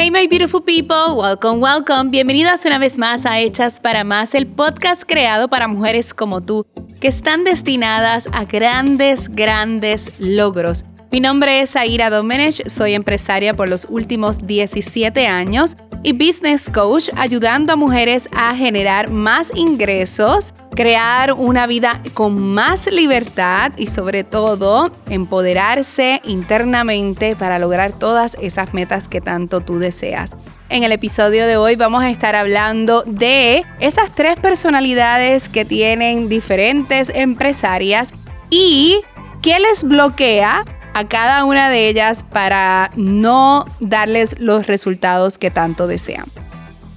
Hey my beautiful people, welcome, welcome. Bienvenidas una vez más a Hechas para Más, el podcast creado para mujeres como tú, que están destinadas a grandes, grandes logros. Mi nombre es Aira Domenech, soy empresaria por los últimos 17 años y business coach ayudando a mujeres a generar más ingresos, crear una vida con más libertad y sobre todo empoderarse internamente para lograr todas esas metas que tanto tú deseas. En el episodio de hoy vamos a estar hablando de esas tres personalidades que tienen diferentes empresarias y qué les bloquea a cada una de ellas para no darles los resultados que tanto desean.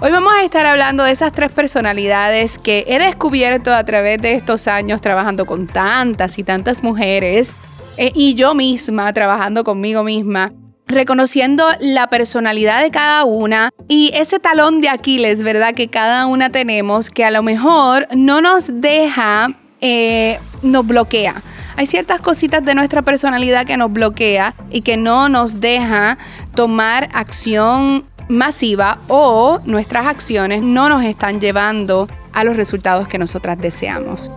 Hoy vamos a estar hablando de esas tres personalidades que he descubierto a través de estos años trabajando con tantas y tantas mujeres eh, y yo misma trabajando conmigo misma, reconociendo la personalidad de cada una y ese talón de Aquiles, ¿verdad? Que cada una tenemos que a lo mejor no nos deja, eh, nos bloquea hay ciertas cositas de nuestra personalidad que nos bloquea y que no nos deja tomar acción masiva o nuestras acciones no nos están llevando a los resultados que nosotras deseamos.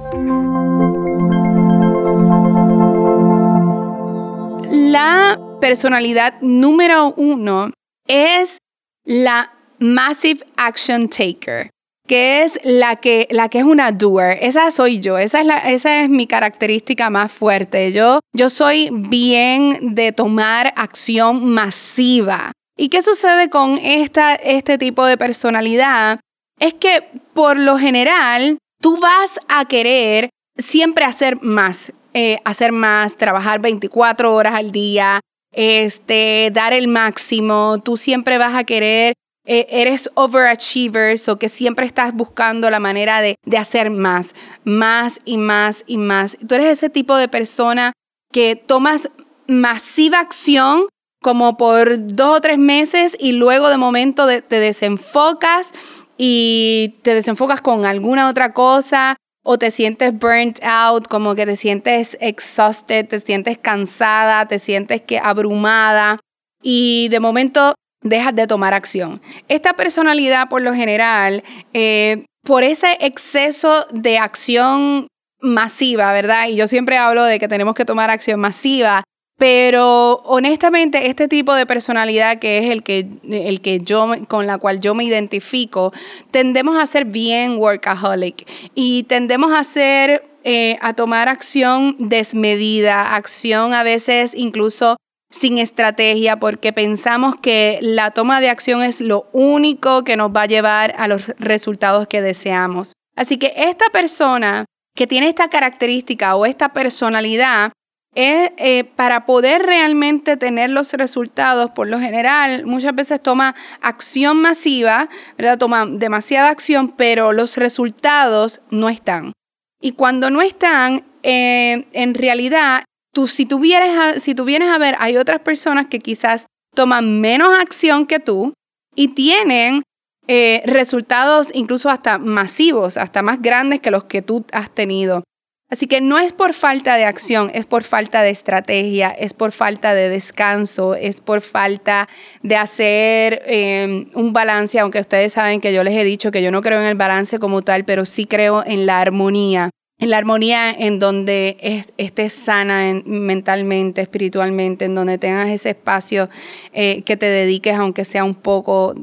La personalidad número uno es la Massive Action Taker que es la que, la que es una doer. Esa soy yo, esa es, la, esa es mi característica más fuerte. Yo, yo soy bien de tomar acción masiva. ¿Y qué sucede con esta, este tipo de personalidad? Es que por lo general tú vas a querer siempre hacer más, eh, hacer más, trabajar 24 horas al día, este, dar el máximo, tú siempre vas a querer eh, eres overachiever, o que siempre estás buscando la manera de, de hacer más, más y más y más. Tú eres ese tipo de persona que tomas masiva acción como por dos o tres meses y luego de momento te desenfocas y te desenfocas con alguna otra cosa o te sientes burnt out, como que te sientes exhausted, te sientes cansada, te sientes que abrumada y de momento dejas de tomar acción. Esta personalidad, por lo general, eh, por ese exceso de acción masiva, ¿verdad? Y yo siempre hablo de que tenemos que tomar acción masiva, pero honestamente este tipo de personalidad que es el que, el que yo, con la cual yo me identifico, tendemos a ser bien workaholic y tendemos a ser, eh, a tomar acción desmedida, acción a veces incluso sin estrategia porque pensamos que la toma de acción es lo único que nos va a llevar a los resultados que deseamos. Así que esta persona que tiene esta característica o esta personalidad es eh, para poder realmente tener los resultados, por lo general, muchas veces toma acción masiva, ¿verdad? Toma demasiada acción, pero los resultados no están. Y cuando no están, eh, en realidad si tú, vienes si tú vienes a ver, hay otras personas que quizás toman menos acción que tú y tienen eh, resultados incluso hasta masivos, hasta más grandes que los que tú has tenido. Así que no es por falta de acción, es por falta de estrategia, es por falta de descanso, es por falta de hacer em, un balance, aunque ustedes saben que yo les he dicho que yo no creo en el balance como tal, pero sí creo en la armonía en la armonía en donde estés sana mentalmente, espiritualmente, en donde tengas ese espacio eh, que te dediques, aunque sea un poco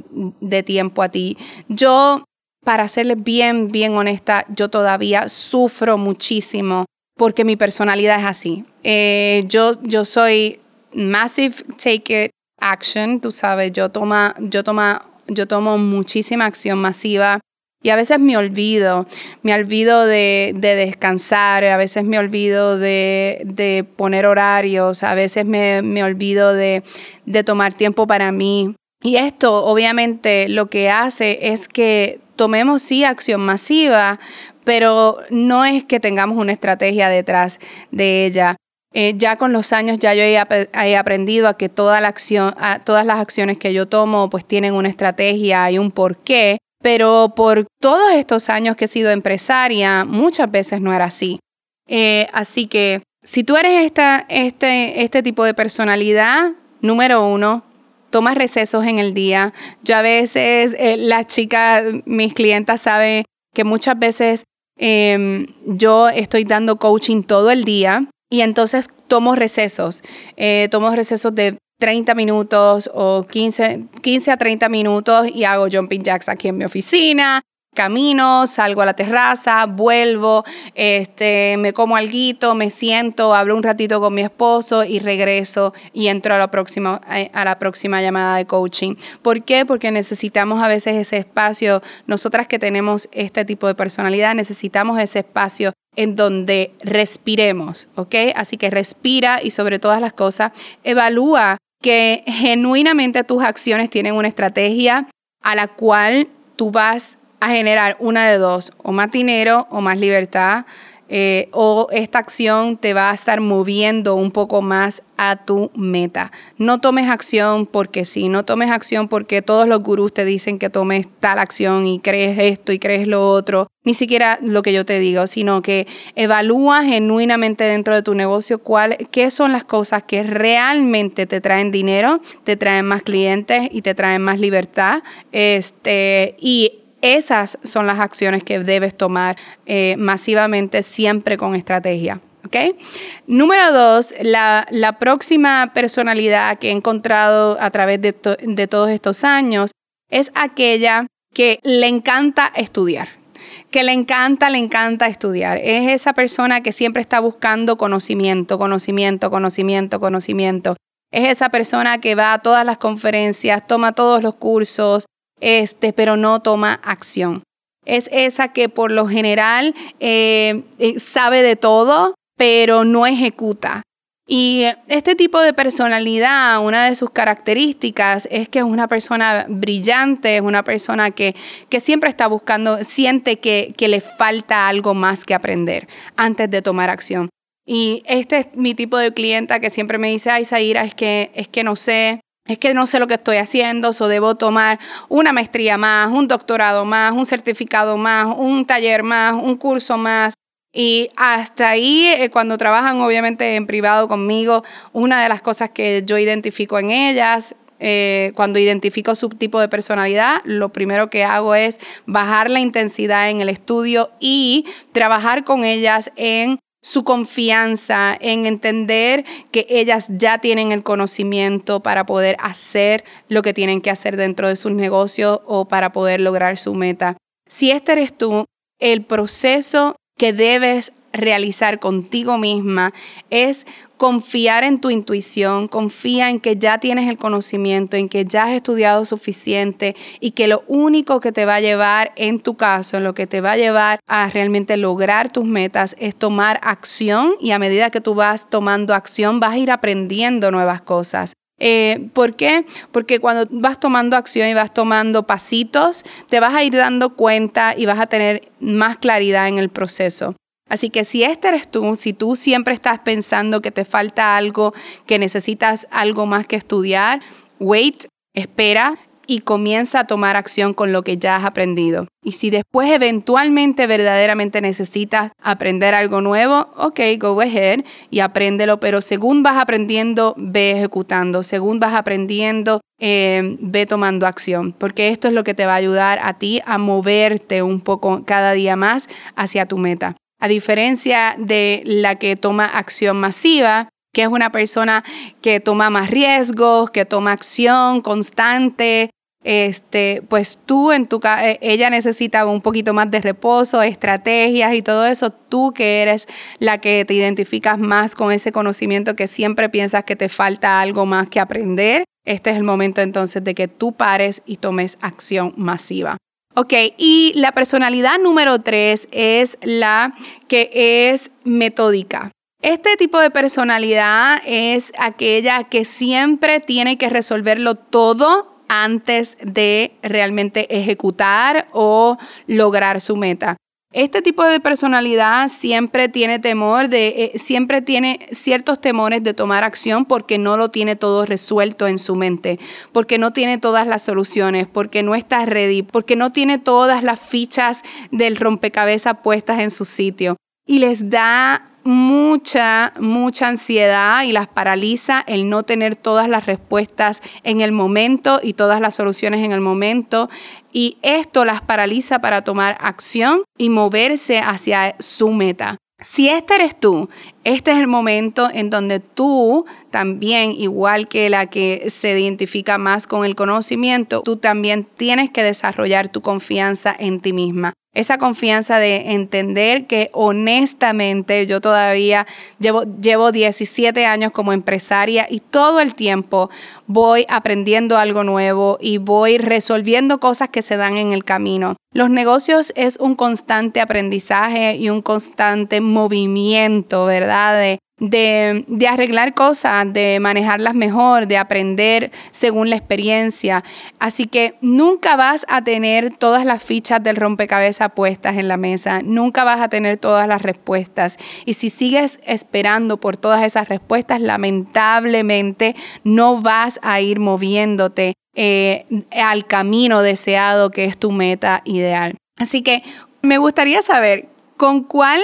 de tiempo a ti. Yo, para serles bien, bien honesta, yo todavía sufro muchísimo porque mi personalidad es así. Eh, yo, yo soy massive take it action, tú sabes, yo, toma, yo, toma, yo tomo muchísima acción masiva. Y a veces me olvido, me olvido de, descansar, a veces me olvido de, poner horarios, a veces me, olvido de, tomar tiempo para mí. Y esto obviamente lo que hace es que tomemos sí acción masiva, pero no es que tengamos una estrategia detrás de ella. Eh, ya con los años ya yo he, aprendido a que a, todas las acciones que yo tomo pues tienen una estrategia y un porqué pero por todos estos años que he sido empresaria, muchas veces no era así. Eh, así que si tú eres este, este tipo de personalidad, número uno, toma recesos en el día. Yo a veces, eh, las chicas, mis clientas saben que muchas veces em, yo estoy dando coaching todo el día y entonces tomo recesos. Eh, tomo recesos de 30 minutos o 15, 15 a 30 minutos y hago jumping jacks aquí en mi oficina camino, salgo a la terraza, vuelvo, este, me como algo, me siento, hablo un ratito con mi esposo y regreso y entro a la próxima, a la próxima llamada de coaching. ¿Por qué? Porque necesitamos a veces ese espacio, nosotras que tenemos este tipo de personalidad, necesitamos ese espacio en donde respiremos, ¿ok? Así que respira y sobre todas las cosas, evalúa que genuinamente tus acciones tienen una estrategia a la cual tú vas a generar una de dos, o más dinero o más libertad, eh, o esta acción te va a estar moviendo un poco más a tu meta. No tomes acción porque sí, no tomes acción porque todos los gurús te dicen que tomes tal acción y crees esto y crees lo otro, ni siquiera lo que yo te digo, sino que evalúa genuinamente dentro de tu negocio cuál, qué son las cosas que realmente te traen dinero, te traen más clientes y te traen más libertad. Este, y esas son las acciones que debes tomar eh, masivamente, siempre con estrategia. Número dos, la, próxima personalidad que he encontrado a través de, de todos estos años es aquella que le encanta estudiar que le encanta, le encanta estudiar. Es esa persona que siempre está buscando conocimiento, conocimiento, conocimiento, conocimiento. Es esa persona que va a todas las conferencias, toma todos los cursos, este, pero no toma acción. Es esa que por lo general eh, eh, sabe de todo, pero no ejecuta. Y este tipo de personalidad, una de sus características es que es una persona brillante, es una persona que, que siempre está buscando, siente que, que, le falta algo más que aprender antes de tomar acción. Y este es mi tipo de clienta que siempre me dice, ay, Zaira, es que, es que no sé, es que no sé lo que estoy haciendo, o debo tomar una maestría más, un doctorado más, un certificado más, un taller más, un curso más. Y hasta ahí, eh, cuando trabajan obviamente en privado conmigo, una de las cosas que yo identifico en ellas, eh, cuando identifico su tipo de personalidad, lo primero que hago es bajar la intensidad en el estudio y trabajar con ellas en su confianza en entender que ellas ya tienen el conocimiento para poder hacer lo que tienen que hacer dentro de sus negocios o para poder lograr su meta. Si este eres tú, el proceso que debes realizar contigo misma es confiar en tu intuición, confía en que ya tienes el conocimiento, en que ya has estudiado suficiente y que lo único que te va a llevar, en tu caso, en lo que te va a llevar a realmente lograr tus metas es tomar acción y a medida que tú vas tomando acción vas a ir aprendiendo nuevas cosas. Eh, ¿Por qué? Porque cuando vas tomando acción y vas tomando pasitos, te vas a ir dando cuenta y vas a tener más claridad en el proceso. Así que si este eres tú, si tú siempre estás pensando que te falta algo, que necesitas algo más que estudiar, wait, espera y comienza a tomar acción con lo que ya has aprendido. Y si después eventualmente verdaderamente necesitas aprender algo nuevo, ok, go ahead y apréndelo, pero según vas aprendiendo, ve ejecutando, según vas aprendiendo, eh, ve tomando acción, porque esto es lo que te va a ayudar a ti a moverte un poco cada día más hacia tu meta a diferencia de la que toma acción masiva, que es una persona que toma más riesgos, que toma acción constante, este, pues tú en tu eh, ella necesita un poquito más de reposo, estrategias y todo eso, tú que eres la que te identificas más con ese conocimiento que siempre piensas que te falta algo más que aprender, este es el momento entonces de que tú pares y tomes acción masiva. Ok, y la personalidad número tres es la que es metódica. Este tipo de personalidad es aquella que siempre tiene que resolverlo todo antes de realmente ejecutar o lograr su meta. Este tipo de personalidad siempre tiene temor de, eh, siempre tiene ciertos temores de tomar acción porque no lo tiene todo resuelto en su mente, porque no tiene todas las soluciones, porque no está ready, porque no tiene todas las fichas del rompecabezas puestas en su sitio. Y les da mucha, mucha ansiedad y las paraliza el no tener todas las respuestas en el momento y todas las soluciones en el momento. Y esto las paraliza para tomar acción y moverse hacia su meta. Si este eres tú, este es el momento en donde tú también, igual que la que se identifica más con el conocimiento, tú también tienes que desarrollar tu confianza en ti misma esa confianza de entender que honestamente yo todavía llevo, llevo 17 años como empresaria y todo el tiempo voy aprendiendo algo nuevo y voy resolviendo cosas que se dan en el camino. Los negocios es un constante aprendizaje y un constante movimiento, ¿verdad? De, arreglar cosas, de manejarlas mejor, de aprender según la experiencia. Así que nunca vas a tener todas las fichas del rompecabezas puestas en la mesa, nunca vas a tener todas las respuestas. Y si sigues esperando por todas esas respuestas, lamentablemente no vas a ir moviéndote eh, al camino deseado que es tu meta ideal. Así que me gustaría saber con cuál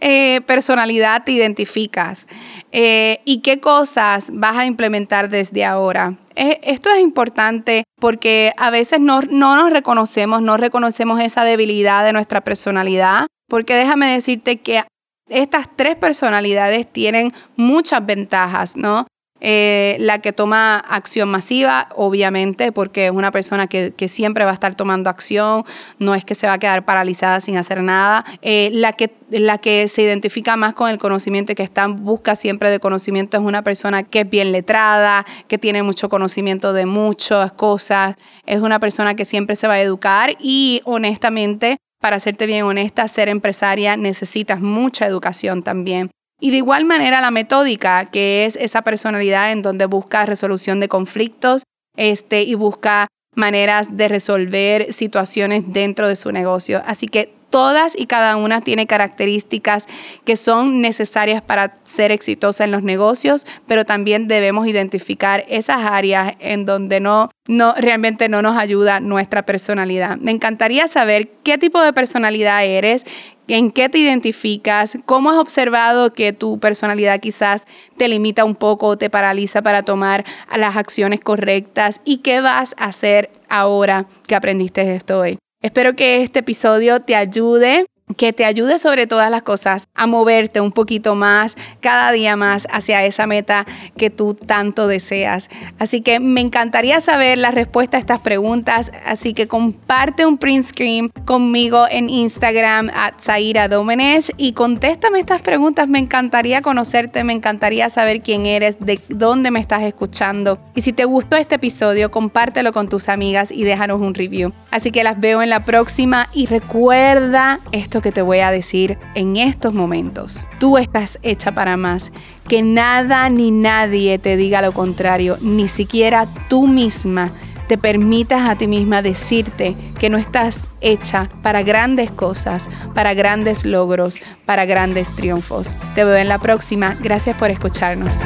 eh, personalidad te identificas eh, y qué cosas vas a implementar desde ahora. Eh, esto es importante porque a veces no, no nos reconocemos, no reconocemos esa debilidad de nuestra personalidad, porque déjame decirte que estas tres personalidades tienen muchas ventajas, ¿no? Eh, la que toma acción masiva, obviamente, porque es una persona que, siempre va a estar tomando acción, no es que se va a quedar paralizada sin hacer nada. Eh, la, que, la que se identifica más con el conocimiento y que está en busca siempre de conocimiento es una persona que es bien letrada, que tiene mucho conocimiento de muchas cosas, es una persona que siempre se va a educar y honestamente para serte bien honesta, ser empresaria necesitas mucha educación también. Y de igual manera la metódica, que es esa personalidad en donde busca resolución de conflictos este, y busca maneras de resolver situaciones dentro de su negocio. Así que todas y cada una tiene características que son necesarias para ser exitosa en los negocios, pero también debemos identificar esas áreas en donde no, no realmente no nos ayuda nuestra personalidad. Me encantaría saber qué tipo de personalidad eres, en qué te identificas, cómo has observado que tu personalidad quizás te limita un poco o te paraliza para tomar las acciones correctas y qué vas a hacer ahora que aprendiste esto hoy. Espero que este episodio te ayude que te ayude sobre todas las cosas a moverte un poquito más, cada día más hacia esa meta que tú tanto deseas. Así que me encantaría saber la respuesta a estas preguntas, así que comparte un print screen conmigo en Instagram at Zaira Domenech y contéstame estas preguntas. Me encantaría conocerte, me encantaría saber quién eres, de dónde me estás escuchando. Y si te gustó este episodio, compártelo con tus amigas y déjanos un review. Así que las veo en la próxima y recuerda que te voy a decir en estos momentos. Tú estás hecha para más. Que nada ni nadie te diga lo contrario, ni siquiera tú misma te permitas a ti misma decirte que no estás hecha para grandes cosas, para grandes logros, para grandes triunfos. Te veo en la próxima. Gracias por escucharnos.